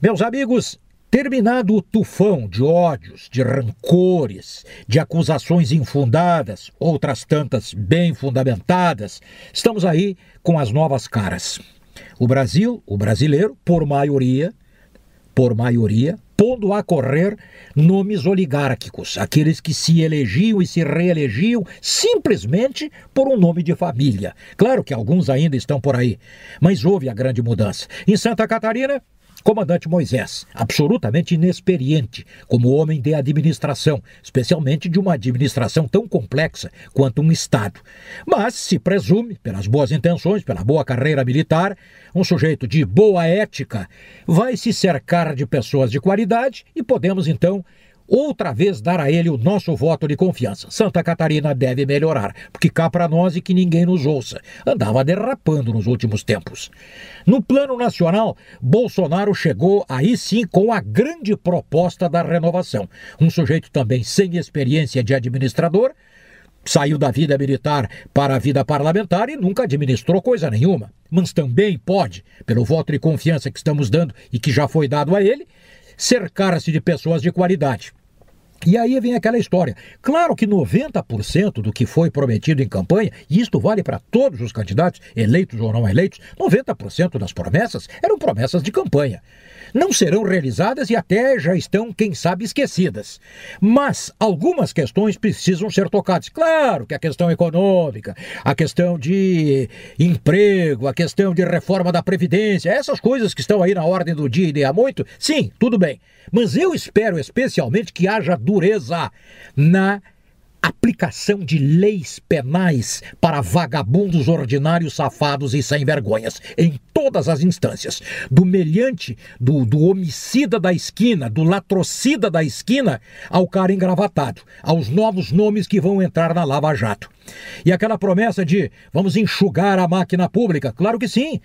Meus amigos, terminado o tufão de ódios, de rancores, de acusações infundadas, outras tantas bem fundamentadas, estamos aí com as novas caras. O Brasil, o brasileiro, por maioria, por maioria, pondo a correr nomes oligárquicos, aqueles que se elegiam e se reelegiam simplesmente por um nome de família. Claro que alguns ainda estão por aí, mas houve a grande mudança. Em Santa Catarina, Comandante Moisés, absolutamente inexperiente como homem de administração, especialmente de uma administração tão complexa quanto um Estado. Mas se presume, pelas boas intenções, pela boa carreira militar, um sujeito de boa ética vai se cercar de pessoas de qualidade e podemos então outra vez dar a ele o nosso voto de confiança. Santa Catarina deve melhorar, porque cá para nós e que ninguém nos ouça. Andava derrapando nos últimos tempos. No plano nacional, Bolsonaro chegou aí sim com a grande proposta da renovação. Um sujeito também sem experiência de administrador, saiu da vida militar para a vida parlamentar e nunca administrou coisa nenhuma. Mas também pode, pelo voto de confiança que estamos dando e que já foi dado a ele, cercar-se de pessoas de qualidade. E aí vem aquela história. Claro que 90% do que foi prometido em campanha, e isto vale para todos os candidatos, eleitos ou não eleitos, 90% das promessas eram promessas de campanha. Não serão realizadas e até já estão, quem sabe, esquecidas. Mas algumas questões precisam ser tocadas. Claro que a questão econômica, a questão de emprego, a questão de reforma da Previdência, essas coisas que estão aí na ordem do dia e há muito, sim, tudo bem. Mas eu espero especialmente que haja dureza na aplicação de leis penais para vagabundos ordinários, safados e sem vergonhas, em todas as instâncias. Do meliante, do, do homicida da esquina, do latrocida da esquina, ao cara engravatado, aos novos nomes que vão entrar na Lava Jato. E aquela promessa de vamos enxugar a máquina pública, claro que sim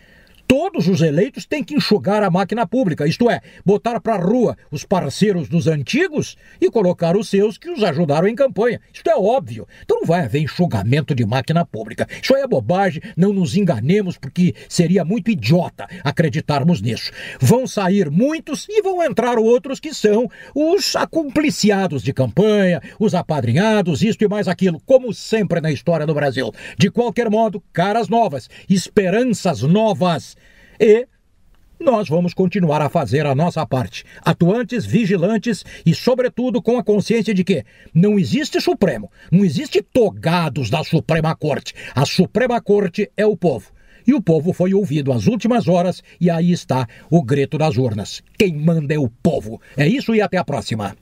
todos os eleitos têm que enxugar a máquina pública, isto é, botar para a rua os parceiros dos antigos e colocar os seus que os ajudaram em campanha. Isto é óbvio. Então não vai haver enxugamento de máquina pública. Isso aí é bobagem, não nos enganemos, porque seria muito idiota acreditarmos nisso. Vão sair muitos e vão entrar outros que são os acumpliciados de campanha, os apadrinhados, isto e mais aquilo, como sempre na história do Brasil. De qualquer modo, caras novas, esperanças novas e nós vamos continuar a fazer a nossa parte, atuantes, vigilantes e, sobretudo, com a consciência de que não existe Supremo, não existe togados da Suprema Corte. A Suprema Corte é o povo. E o povo foi ouvido às últimas horas, e aí está o grito das urnas. Quem manda é o povo. É isso e até a próxima.